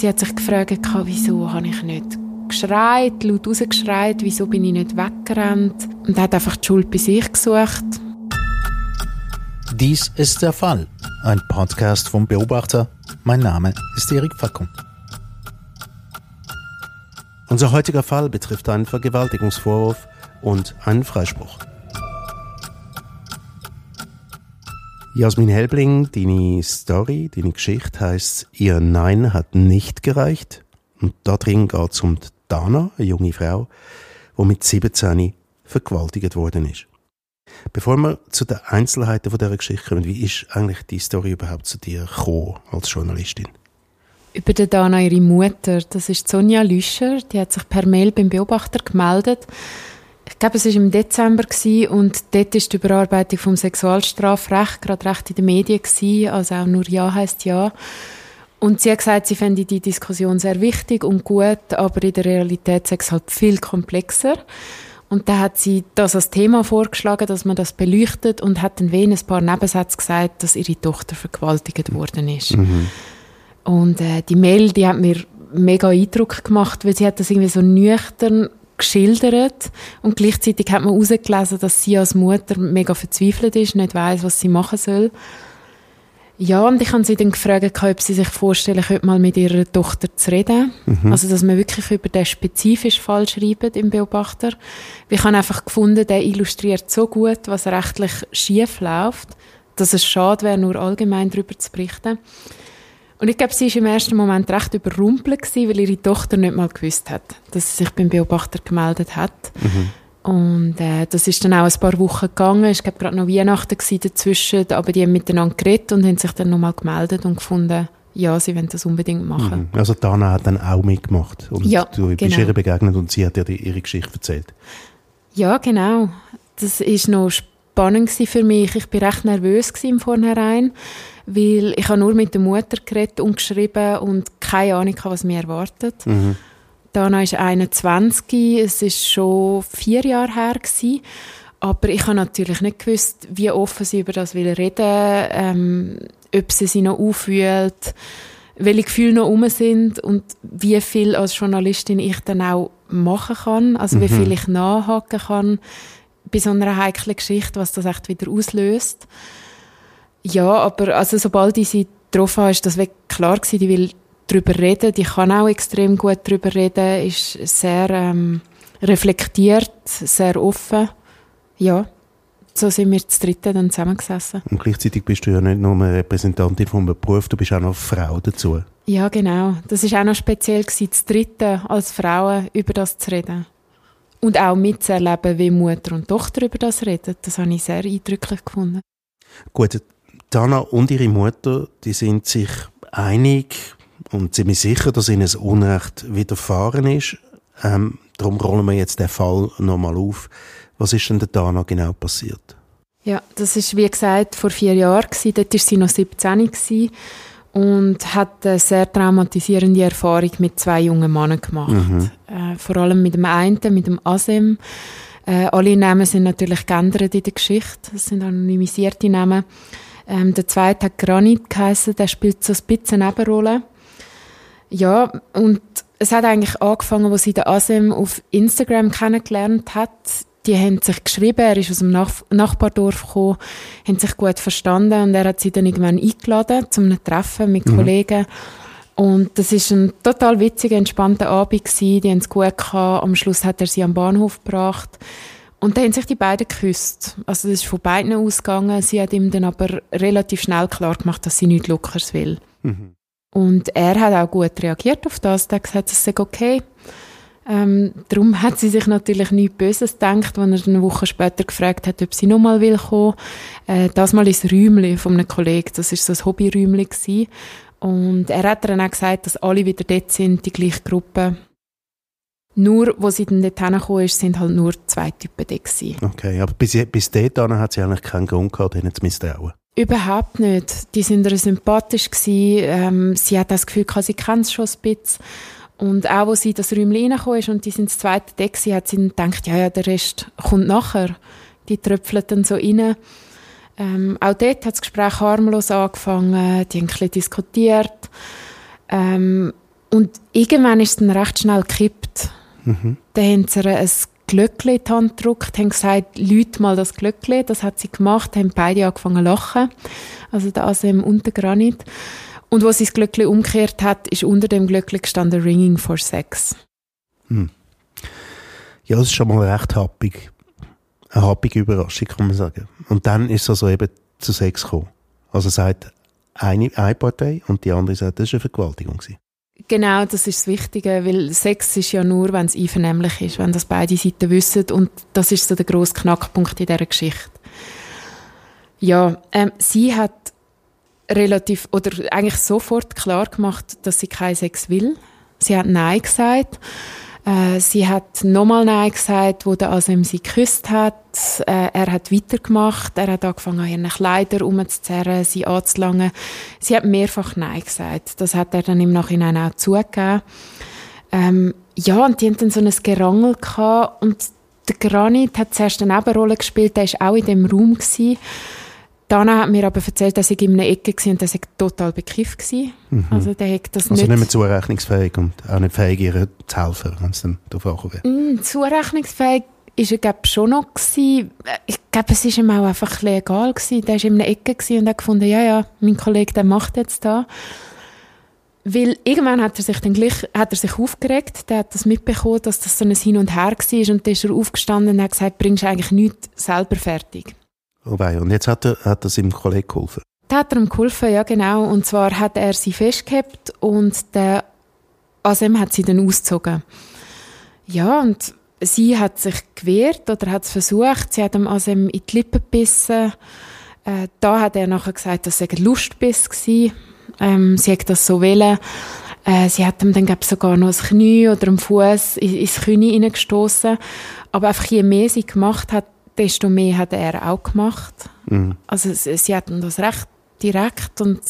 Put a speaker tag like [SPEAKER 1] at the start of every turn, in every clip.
[SPEAKER 1] sie hat sich gefragt, wieso habe ich nicht geschreit, laut rausgeschreit, wieso bin ich nicht weggerannt und hat einfach die Schuld bei sich gesucht.
[SPEAKER 2] Dies ist der Fall. Ein Podcast vom Beobachter. Mein Name ist Erik Fackung. Unser heutiger Fall betrifft einen Vergewaltigungsvorwurf und einen Freispruch. Jasmin Helbling, deine Story, deine Geschichte heißt Ihr Nein hat nicht gereicht. Und da drin geht es um Dana, eine junge Frau, die mit 17 vergewaltigt worden ist. Bevor wir zu den Einzelheiten dieser Geschichte kommen, wie ist eigentlich die Story überhaupt zu dir gekommen als Journalistin?
[SPEAKER 1] Über die Dana, ihre Mutter, das ist Sonja Lüscher, die hat sich per Mail beim Beobachter gemeldet ich glaube, es war im Dezember und dort war die Überarbeitung vom Sexualstrafrecht gerade recht in den Medien gewesen, also auch nur Ja heißt Ja. Und sie hat gesagt, sie fände die Diskussion sehr wichtig und gut, aber in der Realität sei es halt viel komplexer. Und da hat sie das als Thema vorgeschlagen, dass man das beleuchtet und hat dann wenig ein paar Nebensätze gesagt, dass ihre Tochter vergewaltigt worden ist. Mhm. Und äh, die Mail, die hat mir mega Eindruck gemacht, weil sie hat das irgendwie so nüchtern geschildert und gleichzeitig hat man herausgelesen, dass sie als Mutter mega verzweifelt ist, nicht weiß, was sie machen soll. Ja, und ich habe sie dann gefragt, ob sie sich vorstellen könnte, mal mit ihrer Tochter zu reden. Mhm. Also, dass man wirklich über den spezifischen Fall schreibt im Beobachter. Ich habe einfach gefunden, der illustriert so gut, was rechtlich schief läuft, dass es schade wäre, nur allgemein darüber zu berichten. Und ich glaube, sie war im ersten Moment recht überrumpelt, gewesen, weil ihre Tochter nicht mal gewusst hat, dass sie sich beim Beobachter gemeldet hat. Mhm. Und äh, das ist dann auch ein paar Wochen gegangen. Es war gerade noch Weihnachten dazwischen, aber die haben miteinander geredet und haben sich dann nochmal gemeldet und gefunden, ja, sie wollen das unbedingt machen.
[SPEAKER 2] Mhm. Also Dana hat dann auch mitgemacht und
[SPEAKER 1] ja,
[SPEAKER 2] du bist genau. ihr begegnet und sie hat dir ihre Geschichte erzählt.
[SPEAKER 1] Ja, genau. Das ist noch spannend für mich. Ich bin recht nervös im Vornherein weil ich habe nur mit der Mutter geredet und geschrieben und keine Ahnung was mir erwartet. Mhm. Dana ist 21, es ist schon vier Jahre her gewesen, aber ich habe natürlich nicht gewusst, wie offen sie über das will reden, ähm, ob sie sich noch auffühlt, welche Gefühle noch um sind und wie viel als Journalistin ich dann auch machen kann, also mhm. wie viel ich nachhaken kann bei so einer heiklen Geschichte, was das echt wieder auslöst. Ja, aber also sobald ich sie getroffen habe, ist das wirklich klar gewesen, die will darüber reden, die kann auch extrem gut darüber reden, ist sehr ähm, reflektiert, sehr offen. Ja, so sind wir zu dritten dann zusammengesessen.
[SPEAKER 2] Und gleichzeitig bist du ja nicht nur eine Repräsentantin vom Beruf, du bist auch noch Frau dazu.
[SPEAKER 1] Ja, genau. Das ist auch noch speziell gewesen, zu dritten als Frauen über das zu reden. Und auch mitzuerleben, wie Mutter und Tochter über das reden. Das habe ich sehr eindrücklich gefunden.
[SPEAKER 2] Gut, Dana und ihre Mutter, die sind sich einig und ziemlich sicher, dass ihnen das Unrecht widerfahren ist. Ähm, darum rollen wir jetzt den Fall nochmal auf. Was ist denn der Dana genau passiert?
[SPEAKER 1] Ja, das ist wie gesagt vor vier Jahren gewesen. Dort war sie noch 17 gewesen und hat eine sehr traumatisierende Erfahrung mit zwei jungen Männern gemacht. Mhm. Äh, vor allem mit dem einen, mit dem Asem. Äh, alle Namen sind natürlich geändert in der Geschichte. Das sind anonymisierte Namen. Ähm, der zweite hat Granit geheißen, der spielt so ein bisschen Nebenrolle. Ja, und es hat eigentlich angefangen, wo sie den Asem auf Instagram kennengelernt hat. Die haben sich geschrieben, er ist aus dem Nach Nachbardorf gekommen, haben sich gut verstanden und er hat sie dann irgendwann eingeladen zum Treffen mit mhm. Kollegen. Und das ist ein total witziger, entspannter Abend gewesen. Die haben es gut gehabt. Am Schluss hat er sie am Bahnhof gebracht. Und dann haben sich die beiden geküsst. Also das ist von beiden ausgegangen. Sie hat ihm dann aber relativ schnell klar gemacht, dass sie nichts Lockeres will. Mhm. Und er hat auch gut reagiert auf das. Er hat gesagt, es sei okay. Ähm, darum hat sie sich natürlich nichts Böses gedacht, als er eine Woche später gefragt hat, ob sie nochmal will kommen. Äh, das mal ins Räumchen von einem Kollegen. Das ist so ein Hobbyräumchen Und er hat dann auch gesagt, dass alle wieder dort sind, die gleiche Gruppe. Nur, wo sie dann dort hingekommen ist, sind halt nur zwei Typen da gewesen.
[SPEAKER 2] Okay, aber bis, bis dahin hat sie eigentlich keinen Grund gehabt, ihnen zu misstrauen?
[SPEAKER 1] Überhaupt nicht. Die sind ihr sympathisch gewesen. Ähm, sie hat das Gefühl gehabt, sie kennt es schon ein bisschen. Und auch, wo sie das Räumchen reingekommen ist und die sind das zweite Deck gewesen, hat sie dann gedacht, ja, ja, der Rest kommt nachher. Die tröpfeln dann so rein. Ähm, auch dort hat das Gespräch harmlos angefangen. Die haben ein bisschen diskutiert. Ähm, Und irgendwann ist es dann recht schnell gekippt. Mhm. Dann haben sie ein Glöckchen in die Hand gedrückt, haben gesagt, Leute mal das Glöckchen. Das hat sie gemacht, haben beide angefangen zu lachen. Also der Asem und der Granit. Und was sie das Glöckchen umgekehrt hat, ist unter dem Glöckchen gestanden Ringing for Sex. Hm.
[SPEAKER 2] Ja, das ist schon mal recht happig. Eine happige Überraschung, kann man sagen. Und dann ist es also eben zu Sex gekommen. Also sagt eine, eine Partei und die andere sagt, das war eine Vergewaltigung. Gewesen.
[SPEAKER 1] Genau, das ist das Wichtige, weil Sex ist ja nur, wenn es einvernehmlich ist, wenn das beide Seiten wissen und das ist so der grosse Knackpunkt in dieser Geschichte. Ja, ähm, sie hat relativ, oder eigentlich sofort klar gemacht, dass sie keinen Sex will. Sie hat Nein gesagt äh, sie hat nochmal Nein gesagt, wo der Asem sie geküsst hat. Äh, er hat weitergemacht. Er hat angefangen, an ihren Kleidern umzuzerren, sie anzulangen. Sie hat mehrfach Nein gesagt. Das hat er dann im Nachhinein auch zugegeben. Ähm, ja, und die hatten dann so ein Gerangel gehabt. Und der Granit hat zuerst eine Nebenrolle gespielt. Der war auch in dem Raum. Gewesen. Dana hat mir aber erzählt, dass ich in einer Ecke war und dass ich total bekifft war. Mhm. Also, der hat das
[SPEAKER 2] also
[SPEAKER 1] nicht...
[SPEAKER 2] nicht mehr zurechnungsfähig und auch nicht fähig, ihr zu helfen, wenn es dann darauf ankommt.
[SPEAKER 1] Mm, zurechnungsfähig war er glaube schon noch. Gewesen. Ich glaube, es war ihm auch einfach ein egal. Gewesen. Der war in einer Ecke und hat gefunden, ja, ja, mein Kollege, der macht jetzt da. Weil irgendwann hat er sich dann gleich, hat er sich aufgeregt, der hat das mitbekommen, dass das so ein Hin und Her war und dann ist er aufgestanden und hat gesagt, bringst du eigentlich nichts selber fertig.
[SPEAKER 2] Oh und jetzt hat er, hat er seinem Kollegen geholfen?
[SPEAKER 1] Da hat er ihm geholfen, ja genau. Und zwar hat er sie festgehabt und der Asem hat sie dann ausgezogen. Ja, und sie hat sich gewehrt oder hat es versucht. Sie hat dem Asem in die Lippen gebissen. Äh, da hat er nachher gesagt, dass es ein Lustbiss war. Ähm, sie hat das so wollen. Äh, sie hat ihm dann glaub, sogar noch das Knie oder am Fuß ins Knie hineingestoßen. Aber einfach je mehr sie gemacht hat, desto mehr hat er auch gemacht. Mhm. Also sie hatten das recht direkt und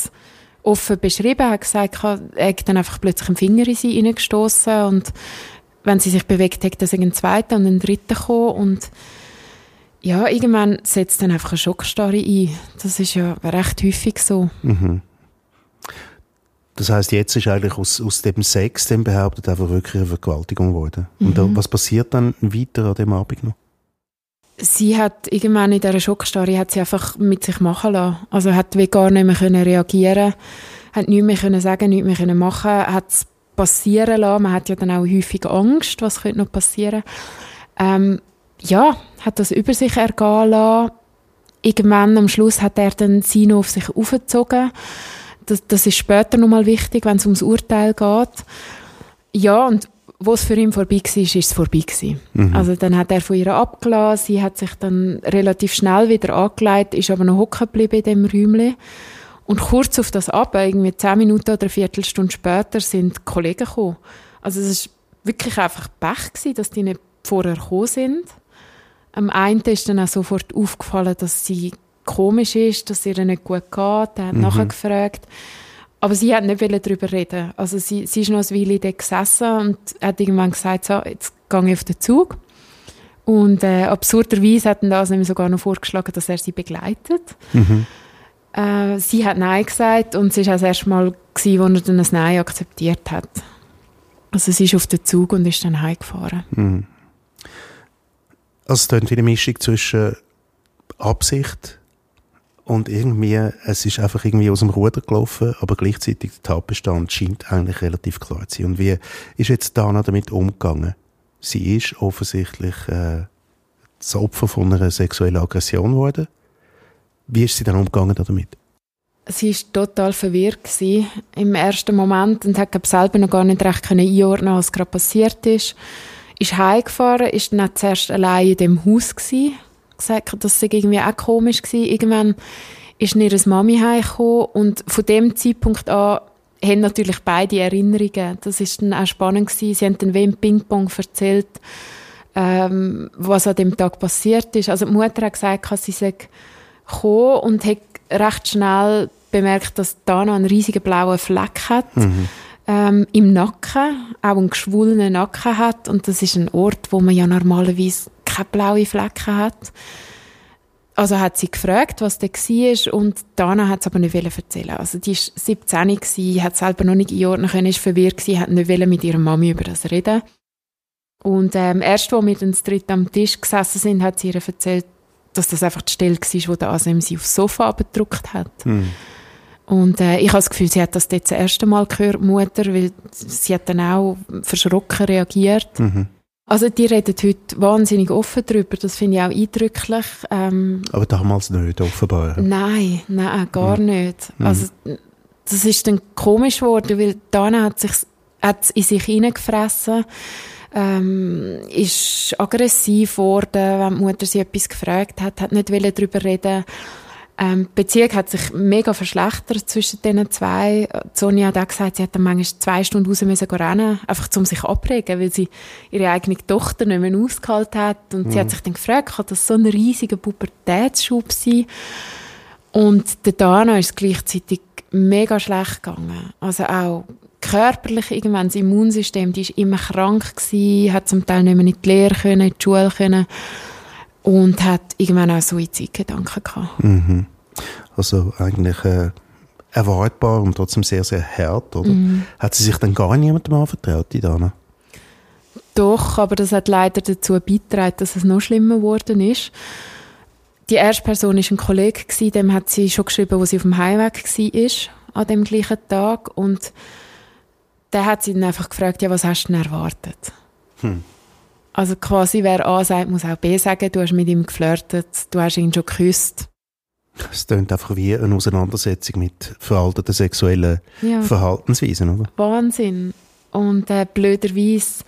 [SPEAKER 1] offen beschrieben. Er hat gesagt, er hat dann einfach plötzlich einen Finger in sie hineingestoßen und wenn sie sich bewegt hat, dass ein zweiter und ein dritter gekommen und ja, irgendwann setzt dann einfach eine Schockstarre ein. Das ist ja recht häufig so. Mhm.
[SPEAKER 2] Das heißt, jetzt ist eigentlich aus, aus dem Sex dem behauptet einfach wirklich eine Vergewaltigung geworden. Und mhm. was passiert dann weiter an dem Abend noch?
[SPEAKER 1] Sie hat irgendwann in dieser Schockstarre hat sie einfach mit sich machen lassen. Also hat wie gar nicht mehr können reagieren hat nichts mehr können sagen, nichts mehr können machen, hat es passieren lassen. Man hat ja dann auch häufig Angst, was könnte noch passieren. Ähm, ja, hat das über sich ergehen lassen. Irgendwann am Schluss hat er dann sie noch auf sich aufgezogen. Das, das ist später nochmal wichtig, wenn es ums Urteil geht. Ja, und wo es für ihn vorbei war, ist es vorbei gewesen. Mhm. Also dann hat er von ihr abgelassen, sie hat sich dann relativ schnell wieder angelegt, ist aber noch hocken geblieben in dem Räumchen. Und kurz auf das ab, irgendwie zehn Minuten oder eine Viertelstunde später, sind die Kollegen gekommen. Also es war wirklich einfach Pech gewesen, dass die nicht vorher gekommen sind. Am einen ist dann auch sofort aufgefallen, dass sie komisch ist, dass ihr nicht gut geht. Er hat mhm. nachher gefragt. Aber sie hat nicht darüber reden. Also sie, sie ist noch eine Weile dort gesessen und hat irgendwann gesagt, so, jetzt gehe ich auf den Zug. Und äh, absurderweise hat er nämlich sogar noch vorgeschlagen, dass er sie begleitet. Mhm. Äh, sie hat Nein gesagt und es war auch das erste Mal, gewesen, wo er dann ein Nein akzeptiert hat. Also sie ist auf den Zug und ist dann heimgefahren. Mhm.
[SPEAKER 2] Also es klingt wie eine Mischung zwischen Absicht und irgendwie, es ist einfach irgendwie aus dem Ruder gelaufen, aber gleichzeitig der Tatbestand scheint eigentlich relativ klar zu sein. Und wie ist jetzt Dana damit umgegangen? Sie ist offensichtlich äh, das Opfer von einer sexuellen Aggression geworden. Wie ist sie dann umgegangen damit?
[SPEAKER 1] Sie war total verwirrt im ersten Moment und hat selber noch gar nicht recht einordnen was gerade passiert ist. Ist heimgefahren, ist dann zuerst allein in dem Haus gewesen gesagt, das sei irgendwie auch komisch gewesen. Irgendwann ist ihre Mami heimgekommen und von dem Zeitpunkt an haben natürlich beide Erinnerungen. Das ist dann auch spannend gewesen. Sie haben dann wie im Ping-Pong erzählt, ähm, was an dem Tag passiert ist. Also die Mutter hat gesagt, sie sei gekommen und hat recht schnell bemerkt, dass Dana einen riesigen blauen Fleck hat. Mhm. Ähm, im Nacken, auch einen geschwollenen Nacken hat. Und das ist ein Ort, wo man ja normalerweise keine blauen Flecken hat. also hat sie gefragt, was da war und Dana hat es aber nicht erzählen Also die war 17 gewesen, hat selber noch nicht einordnen können, ist verwirrt gewesen, hat nicht mit ihrer Mami über das reden. Und ähm, erst, als wir dann das dritte am Tisch gesessen sind, hat sie ihr erzählt, dass das einfach die Stelle war, wo der Asem sie aufs Sofa abgedruckt hat. Mhm. Und äh, ich habe das Gefühl, sie hat das dort das erste Mal gehört, Mutter, weil sie hat dann auch verschrocken reagiert. Mhm. Also die reden heute wahnsinnig offen darüber, das finde ich auch eindrücklich. Ähm,
[SPEAKER 2] Aber damals nicht, offenbar.
[SPEAKER 1] Nein, nein, gar mhm. nicht. Mhm. Also das ist dann komisch geworden, weil Dana hat sich hat in sich hineingefressen, ähm, ist aggressiv geworden, wenn die Mutter sie etwas gefragt hat, hat nicht darüber reden ähm, die Beziehung hat sich mega verschlechtert zwischen den zwei. Sonja hat auch gesagt, sie hat dann manchmal zwei Stunden raus müssen rennen, einfach um sich abregen, weil sie ihre eigene Tochter nicht mehr ausgehalten hat. Und mhm. sie hat mhm. sich dann gefragt, kann das so ein riesiger Pubertätsschub sein? Und der Dana ist gleichzeitig mega schlecht gegangen. Also auch körperlich irgendwann das Immunsystem, die ist immer krank gewesen, hat zum Teil nicht mehr in die Lehre können, in die Schule können und hat irgendwann auch Suizidgedanken gehabt.
[SPEAKER 2] Mhm. Also eigentlich äh, erwartbar und trotzdem sehr, sehr hart, oder? Mhm. Hat sie sich dann gar niemandem anvertraut, die Dana?
[SPEAKER 1] Doch, aber das hat leider dazu beigetragen, dass es noch schlimmer geworden ist. Die erste Person war ein Kollege, dem hat sie schon geschrieben, wo sie auf dem Heimweg war, an dem gleichen Tag. Und der hat sie dann einfach gefragt, ja, was hast du denn erwartet? Hm. Also quasi, wer A sagt, muss auch B sagen, du hast mit ihm geflirtet, du hast ihn schon geküsst.
[SPEAKER 2] Es klingt einfach wie eine Auseinandersetzung mit veralteten sexuellen ja. Verhaltensweisen, oder?
[SPEAKER 1] Wahnsinn. Und äh, blöderweise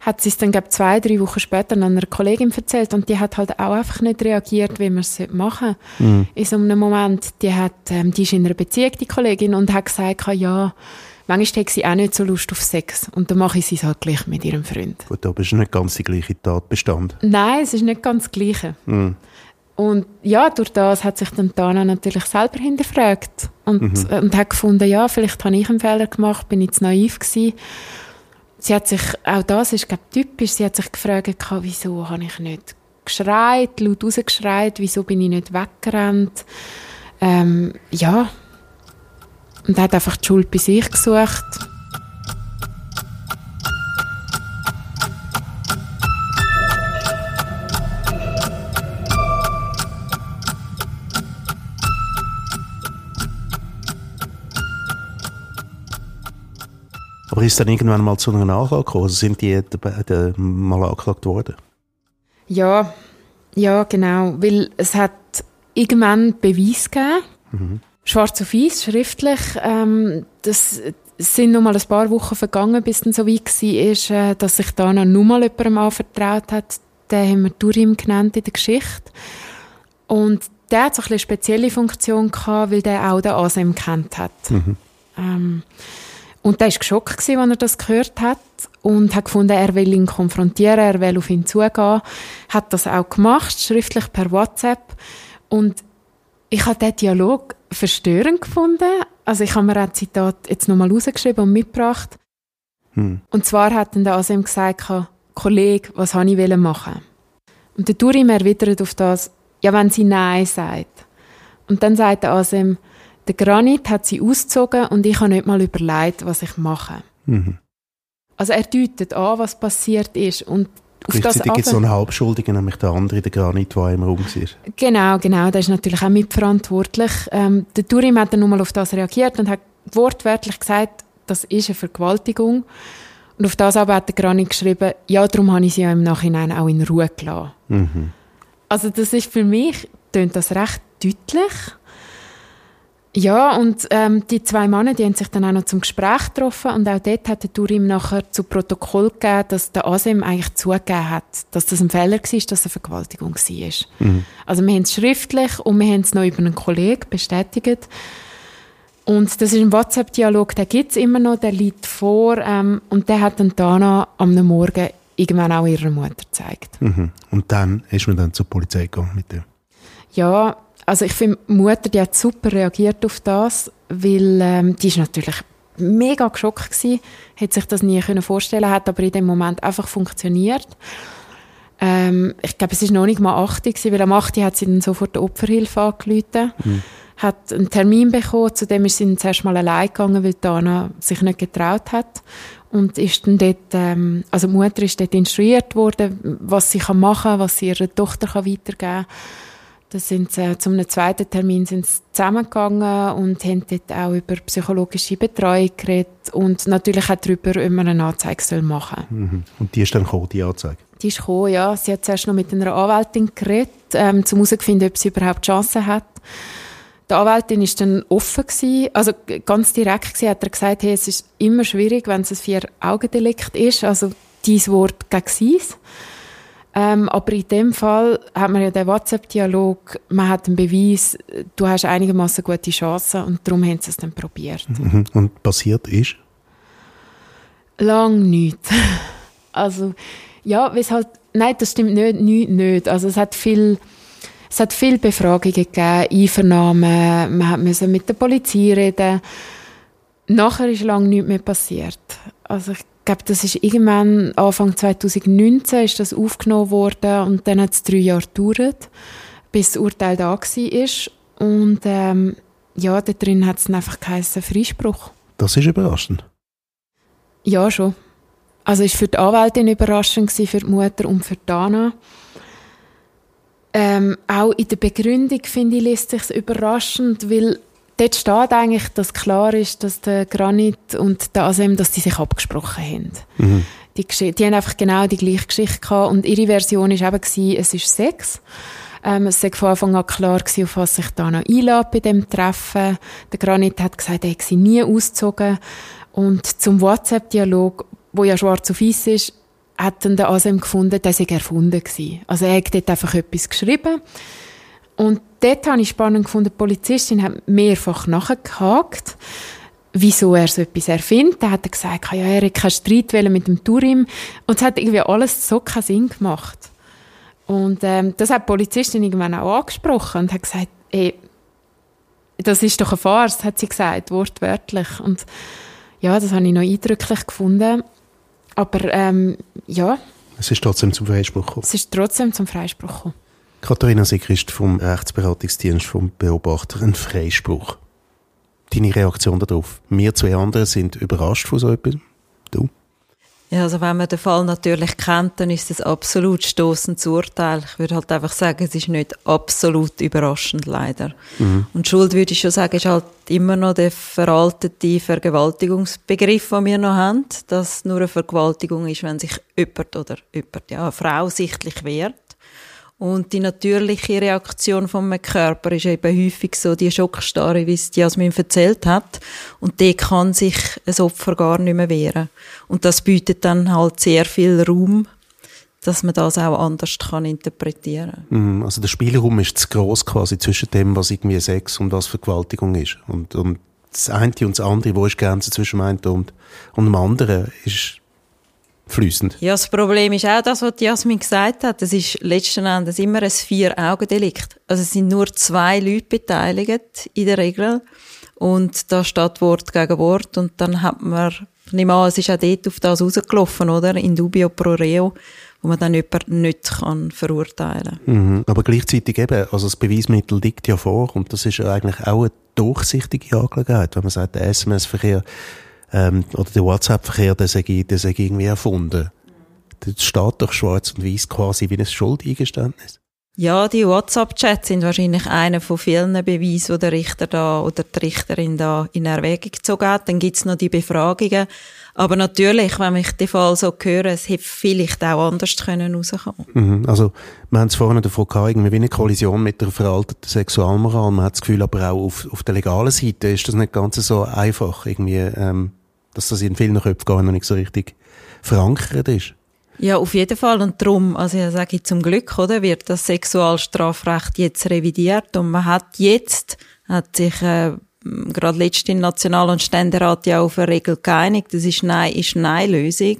[SPEAKER 1] hat sie es dann, glaube zwei, drei Wochen später an einer Kollegin erzählt und die hat halt auch einfach nicht reagiert, wie man es machen sollte. Mhm. In so einem Moment, die, hat, ähm, die ist in einer Beziehung, die Kollegin, und hat gesagt, ja, Manchmal hat sie auch nicht so Lust auf Sex. Und dann mache ich es halt gleich mit ihrem Freund.
[SPEAKER 2] Gut, aber es ist nicht ganz die gleiche Tatbestand.
[SPEAKER 1] Nein, es ist nicht ganz das Gleiche. Mm. Und ja, durch das hat sich dann Dana natürlich selber hinterfragt und, mhm. und hat gefunden, ja, vielleicht habe ich einen Fehler gemacht, bin ich zu naiv gewesen. Sie hat sich, auch das ist, glaube typisch, sie hat sich gefragt, wieso habe ich nicht geschreit, laut rausgeschreit, wieso bin ich nicht weggerannt. Ähm, ja, und hat einfach die Schuld bei sich gesucht.
[SPEAKER 2] Aber ist dann irgendwann mal zu einer Anklage gekommen? Also sind die mal angeklagt worden?
[SPEAKER 1] Ja, ja, genau. Weil es hat irgendwann Beweis gegeben. Mhm schwarz auf weiß, schriftlich. Ähm, das sind noch mal ein paar Wochen vergangen, bis dann so weit war, äh, dass sich Dana noch mal jemandem anvertraut hat. Den haben wir Durim genannt in der Geschichte. Und der hat so eine spezielle Funktion gehabt, weil der auch den Asem kennt hat. Mhm. Ähm, und der war geschockt, als er das gehört hat und hat gefunden, er will ihn konfrontieren, er will auf ihn zugehen. Hat das auch gemacht, schriftlich per WhatsApp. Und ich habe diesen Dialog verstörend gefunden. Also ich habe mir ein Zitat jetzt nochmal rausgeschrieben und mitgebracht. Hm. Und zwar hat dann der Asem gesagt, Kollege, was habe ich machen Und der Turim erwidert auf das, ja, wenn sie Nein sagt. Und dann sagt der Asem, der Granit hat sie ausgezogen und ich habe nicht mal überlegt, was ich mache. Mhm. Also er deutet an, was passiert ist. Und
[SPEAKER 2] Gleichzeitig gibt es so einen Halbschuldigen, nämlich der andere, der Granit, der im Raum war.
[SPEAKER 1] Genau, genau, der ist natürlich auch mitverantwortlich. Ähm, der Turim hat dann nochmal auf das reagiert und hat wortwörtlich gesagt, das ist eine Vergewaltigung. Und auf das aber hat der Granit geschrieben, ja, darum habe ich sie ja im Nachhinein auch in Ruhe gelassen. Mhm. Also das ist für mich, tönt das recht deutlich. Ja, und ähm, die zwei Männer, die haben sich dann auch noch zum Gespräch getroffen und auch dort hat der Turim nachher zu Protokoll gegeben, dass der Asem eigentlich zugegeben hat, dass das ein Fehler war, dass es eine Vergewaltigung war. Mhm. Also wir haben es schriftlich und wir haben es noch über einen Kollegen bestätigt. Und das ist ein WhatsApp-Dialog, der gibt es immer noch, der liegt vor ähm, und der hat dann Dana am Morgen irgendwann auch ihrer Mutter gezeigt.
[SPEAKER 2] Mhm. Und dann ist man dann zur Polizei gegangen mit dem?
[SPEAKER 1] Ja, also ich finde, die Mutter, die hat super reagiert auf das, weil ähm, die ist natürlich mega geschockt gewesen, hätte sich das nie können vorstellen, hat aber in dem Moment einfach funktioniert. Ähm, ich glaube, es ist noch nicht mal 80 weil am 8 hat sie dann sofort die Opferhilfe angerufen. Mhm. Hat einen Termin bekommen, zu dem ist sie dann zuerst mal allein gegangen, weil Dana sich nicht getraut hat. Und ist dann dort, ähm, also die Mutter ist dort instruiert worden, was sie kann machen, was sie ihrer Tochter kann weitergeben kann. Da sind sie, zu einem zweiten Termin sind sie zusammengegangen und haben dort auch über psychologische Betreuung geredet und natürlich auch darüber, ob man eine Anzeige machen soll.
[SPEAKER 2] Mhm. Und die ist dann gekommen, die Anzeige?
[SPEAKER 1] Die ist gekommen, ja. Sie hat zuerst noch mit einer Anwältin geredet, ähm, um herauszufinden, ob sie überhaupt Chancen hat. Die Anwältin war dann offen gewesen, also ganz direkt gewesen, hat er gesagt, hey, es ist immer schwierig, wenn es ein Vier-Augen-Delikt ist, also dein Wort gegen sein. Ähm, aber in dem Fall hat man ja den WhatsApp-Dialog, man hat einen Beweis, du hast einigermaßen gute Chancen und darum haben sie es dann probiert.
[SPEAKER 2] Mhm. Und passiert ist?
[SPEAKER 1] Lang nichts. also, ja, weshalb, nein, das stimmt nicht, nicht, nicht. Also es hat viel, es hat viel Befragungen gegeben, Einvernahmen, man musste mit der Polizei reden. Nachher ist lang nichts mehr passiert. Also ich glaube, das ist irgendwann Anfang 2019 ist das aufgenommen worden und dann hat es drei Jahre gedauert, bis das Urteil da war. Und ähm, ja, da drin hat es einfach geheißen Freispruch.
[SPEAKER 2] Das ist überraschend.
[SPEAKER 1] Ja, schon. Also ist für die Anwältin überraschend gewesen, für die Mutter und für Dana. Ähm, auch in der Begründung finde ich liest sich überraschend, weil dort steht eigentlich, dass klar ist, dass der Granit und der Asem, dass die sich abgesprochen haben. Mhm. Die, die haben einfach genau die gleiche Geschichte gehabt und ihre Version war eben gewesen, es ist Sex. Ähm, es war von Anfang an klar gewesen, auf was sich Dana einlädt bei dem Treffen. Der Granit hat gesagt, er hätte sie nie ausgezogen. Und zum WhatsApp-Dialog, wo ja schwarz auf weiß ist, hat dann der Asem gefunden, der sei erfunden gewesen. Also er hat dort einfach etwas geschrieben. Und dort habe ich spannend gefunden, die Polizistin hat mehrfach nachgehakt, wieso er so etwas erfindet. Da hat er gesagt, ja, er hat keinen Streit mit dem Turim. Und es hat irgendwie alles so keinen Sinn gemacht. Und ähm, das hat die Polizistin irgendwann auch angesprochen und hat gesagt, ey, das ist doch eine Farce, hat sie gesagt, wortwörtlich. Und ja, das habe ich noch eindrücklich gefunden. Aber ähm, ja.
[SPEAKER 2] Es ist trotzdem zum Freispruch gekommen.
[SPEAKER 1] Es ist trotzdem zum Freispruch gekommen.
[SPEAKER 2] Katharina Sigrist vom Rechtsberatungsdienst vom Beobachter, ein Freispruch. Deine Reaktion darauf? Wir zwei anderen sind überrascht von so etwas. Du?
[SPEAKER 3] Ja, also wenn man den Fall natürlich kennt, dann ist es absolut stoßendes Urteil. Ich würde halt einfach sagen, es ist nicht absolut überraschend, leider. Mhm. Und Schuld, würde ich schon sagen, ist halt immer noch der veraltete Vergewaltigungsbegriff, den wir noch haben, dass nur eine Vergewaltigung ist, wenn sich jemand oder jemand, ja, eine Frau sichtlich wehrt. Und die natürliche Reaktion vom Körper ist eben häufig so die Schockstarre, wie es Jasmin erzählt hat. Und die kann sich ein Opfer gar nicht mehr wehren. Und das bietet dann halt sehr viel Raum, dass man das auch anders kann interpretieren
[SPEAKER 2] kann. Also der Spielraum ist zu groß quasi zwischen dem, was irgendwie Sex und was Vergewaltigung ist. Und, und das eine und das andere, wo ist die Grenze zwischen dem einen und, und dem anderen, ist fließend.
[SPEAKER 3] Ja, das Problem ist auch das, was Jasmin gesagt hat. Es ist letzten Endes immer ein Vier-Augen-Delikt. Also es sind nur zwei Leute beteiligt, in der Regel. Und da steht Wort gegen Wort. Und dann hat man, ich nehme an, es ist auch dort auf das rausgelaufen, oder? In dubio pro reo, wo man dann jemanden nicht kann verurteilen
[SPEAKER 2] kann. Mhm. Aber gleichzeitig eben, also das Beweismittel liegt ja vor. Und das ist ja eigentlich auch eine durchsichtige Angelegenheit, wenn man sagt, der SMS-Verkehr ähm, oder der WhatsApp-Verkehr, der sei, der sei irgendwie erfunden. Das steht doch schwarz und weiß quasi wie ein Schuldeingeständnis.
[SPEAKER 3] Ja, die WhatsApp-Chats sind wahrscheinlich einer von vielen Beweisen, die der Richter da oder die Richterin da in Erwägung gezogen hat. Dann gibt's noch die Befragungen. Aber natürlich, wenn ich den Fall so höre, es hätte vielleicht auch anders können rauskommen
[SPEAKER 2] mhm, Also, wir haben es vorhin davon gehabt, irgendwie wie eine Kollision mit der veralteten Sexualmoral. Man hat das Gefühl, aber auch auf, auf der legalen Seite ist das nicht ganz so einfach, irgendwie, ähm, dass das in vielen Köpfen gar noch nicht so richtig verankert ist.
[SPEAKER 3] Ja, auf jeden Fall. Und darum, also ich sage zum Glück, oder, wird das Sexualstrafrecht jetzt revidiert und man hat jetzt, hat sich, äh, gerade letztens National- und Ständerat ja auf eine Regel geeinigt. Das ist Nein, ist Nein-Lösung.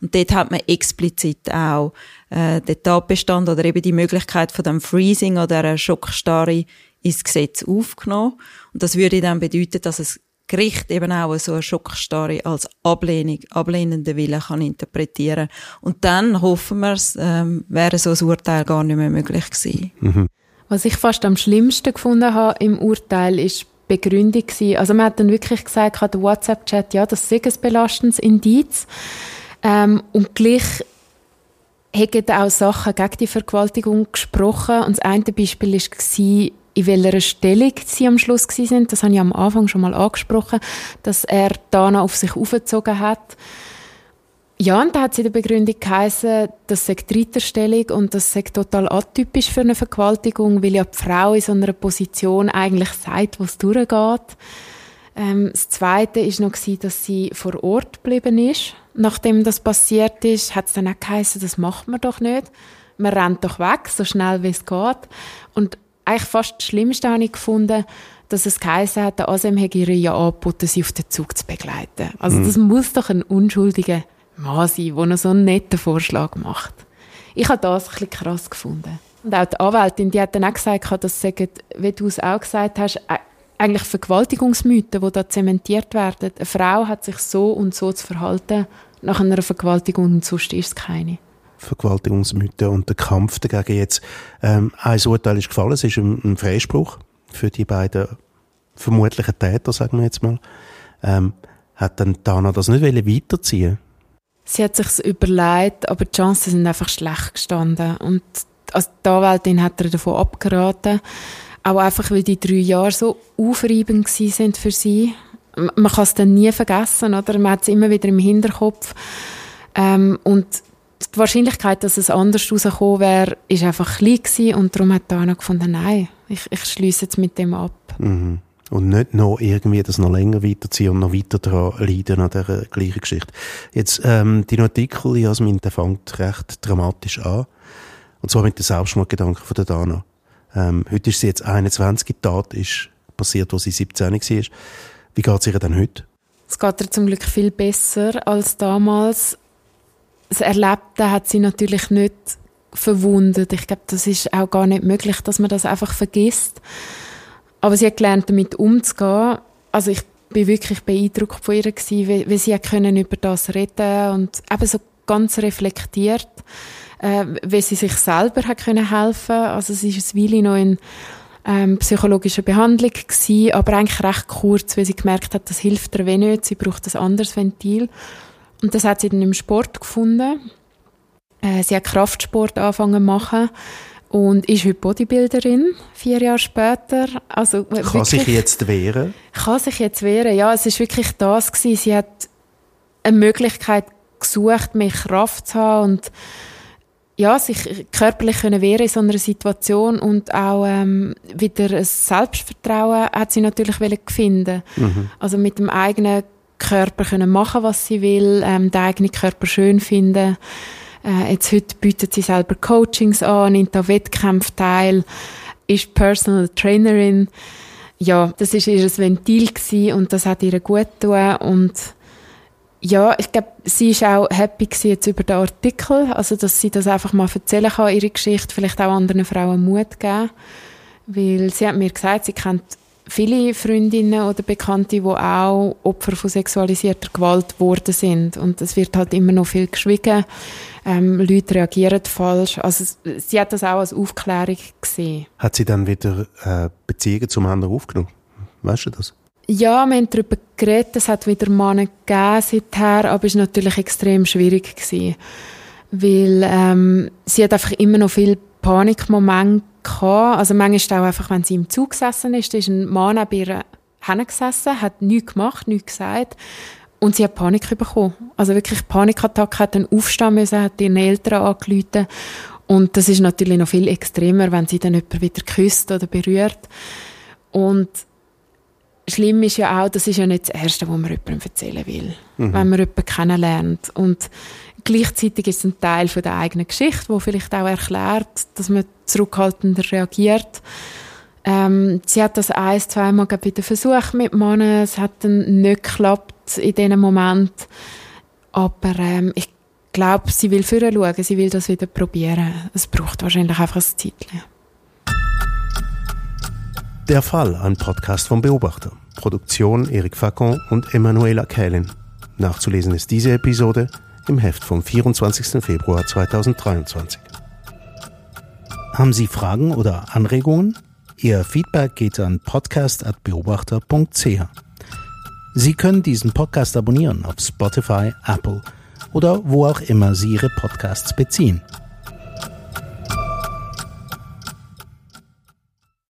[SPEAKER 3] Und dort hat man explizit auch äh, den Tatbestand oder eben die Möglichkeit von dem Freezing oder einer Schockstarre ins Gesetz aufgenommen. Und das würde dann bedeuten, dass es Gericht eben auch so eine Schockstarre als Ablehnung, ablehnende Wille kann interpretieren. Und dann hoffen wir, es ähm, wäre so ein Urteil gar nicht mehr möglich gewesen. Mhm.
[SPEAKER 1] Was ich fast am schlimmsten gefunden habe im Urteil ist Begründung gewesen. Also man hat dann wirklich gesagt, der WhatsApp-Chat, ja, das sei ein belastendes Indiz. Ähm, und gleich haben auch Sachen gegen die Vergewaltigung gesprochen. Und das eine Beispiel war, in welcher Stellung sie am Schluss sind. Das habe ich am Anfang schon mal angesprochen, dass er Dana auf sich aufgezogen hat. Ja, und da hat sie in der Begründung geheißen, das sei die Ritterstellung und das sei total atypisch für eine Vergewaltigung, weil ja die Frau in so einer Position eigentlich sagt, was durchgeht. Ähm, das Zweite ist noch gewesen, dass sie vor Ort geblieben ist. Nachdem das passiert ist, hat es dann auch geheißen, das macht man doch nicht. Man rennt doch weg, so schnell wie es geht. Und eigentlich fast das Schlimmste habe ich gefunden, dass es geheißen hat, der Asem hätte ihr ja angeboten, sie auf den Zug zu begleiten. Also mhm. das muss doch ein unschuldiger Mann sein, der noch so einen netten Vorschlag macht. Ich habe das ein bisschen krass gefunden. Und auch die Anwältin, die hat dann auch gesagt, dass sagen, wie du es auch gesagt hast, eigentlich Vergewaltigungsmythen, die da zementiert werden. Eine Frau hat sich so und so zu verhalten nach einer Vergewaltigung und sonst ist es keine.
[SPEAKER 2] Vergewaltigungsmythen und der Kampf dagegen jetzt. Ähm, ein Urteil ist gefallen, es ist ein, ein Freispruch für die beiden vermutlichen Täter, sagen wir jetzt mal. Ähm, hat dann Dana das nicht weiterziehen
[SPEAKER 1] Sie hat sich überlegt, aber die Chancen sind einfach schlecht gestanden. Und als Anwältin hat er davon abgeraten. Auch einfach, weil die drei Jahre so aufreibend sind für sie. Man kann es dann nie vergessen, oder? Man hat es immer wieder im Hinterkopf. Ähm, und die Wahrscheinlichkeit, dass es anders rausgekommen wäre, ist einfach klein gewesen. Und darum hat Dana gefunden, nein, ich, ich schließe jetzt mit dem ab.
[SPEAKER 2] Mhm. Und nicht noch irgendwie das noch länger weiterziehen und noch weiter daran leiden an dieser gleichen Geschichte. Jetzt, ähm, dein Artikel, Jasmin, der fängt recht dramatisch an. Und zwar mit dem Selbstmordgedanken von der Dana. Ähm, heute ist sie jetzt 21, die Tat ist passiert, als sie 17 war. Wie geht es ihr denn heute?
[SPEAKER 1] Es geht ihr zum Glück viel besser als damals. Das Erlebte hat sie natürlich nicht verwundet. Ich glaube, das ist auch gar nicht möglich, dass man das einfach vergisst. Aber sie hat gelernt, damit umzugehen. Also ich bin wirklich beeindruckt von ihr gewesen, wie, wie sie können über das reden und eben so ganz reflektiert, äh, wie sie sich selber hat können helfen. Also sie ist Weile noch in ähm, psychologischer Behandlung gewesen, aber eigentlich recht kurz, weil sie gemerkt hat, das hilft ihr nicht, sie braucht ein anderes Ventil. Und das hat sie dann im Sport gefunden. Äh, sie hat Kraftsport angefangen zu machen und ist heute Bodybuilderin, vier Jahre später. Also,
[SPEAKER 2] kann wirklich, sich jetzt wehren?
[SPEAKER 1] Kann sich jetzt wehren, ja. Es ist wirklich das gewesen. Sie hat eine Möglichkeit gesucht, mehr Kraft zu haben und ja, sich körperlich können wehren in so einer Situation und auch ähm, wieder ein Selbstvertrauen hat sie natürlich finden. Mhm. Also mit dem eigenen Körper können machen, was sie will, ähm, den eigenen Körper schön finden äh, jetzt heute bietet sie selber Coachings an, nimmt an Wettkämpfen teil, ist Personal Trainerin. Ja, das ist ihr Ventil gewesen und das hat ihr gut getan und ja, ich glaube, sie ist auch happy jetzt über den Artikel, also dass sie das einfach mal erzählen kann, ihre Geschichte, vielleicht auch anderen Frauen Mut geben, weil sie hat mir gesagt, sie kennt viele Freundinnen oder Bekannte, die auch Opfer von sexualisierter Gewalt geworden sind. Und es wird halt immer noch viel geschwiegen. Ähm, Leute reagieren falsch. Also sie hat das auch als Aufklärung gesehen.
[SPEAKER 2] Hat sie dann wieder äh, Beziehungen zum anderen aufgenommen? Weißt du das?
[SPEAKER 1] Ja, wir haben darüber geredet. Es hat wieder Männer gegeben seither, aber es war natürlich extrem schwierig. Gewesen. Weil ähm, sie hat einfach immer noch viel Panikmomente gehabt. Also manchmal auch einfach, wenn sie im Zug gesessen ist, ist ein Mann bei ihr gesessen, hat nichts gemacht, nichts gesagt. Und sie hat Panik bekommen. Also wirklich Panikattacke, hat dann aufstehen müssen, hat ihren Eltern angerufen. Und das ist natürlich noch viel extremer, wenn sie dann jemand wieder küsst oder berührt. Und schlimm ist ja auch, das ist ja nicht das Erste, was man jemandem erzählen will, mhm. wenn man jemanden kennenlernt. Und Gleichzeitig ist es ein Teil von der eigenen Geschichte, wo vielleicht auch erklärt, dass man zurückhaltender reagiert. Ähm, sie hat das ein, zweimal bei Versuch mit Männern. Es hat dann nicht geklappt in diesem Moment. Aber ähm, ich glaube, sie will vorher schauen, sie will das wieder probieren. Es braucht wahrscheinlich einfach ein Zeitchen.
[SPEAKER 2] Der Fall, ein Podcast vom Beobachter. Produktion Eric Facon und Emanuela Kählin. Nachzulesen ist diese Episode im Heft vom 24. Februar 2023.
[SPEAKER 4] Haben Sie Fragen oder Anregungen? Ihr Feedback geht an podcast.beobachter.ch. Sie können diesen Podcast abonnieren auf Spotify, Apple oder wo auch immer Sie Ihre Podcasts beziehen.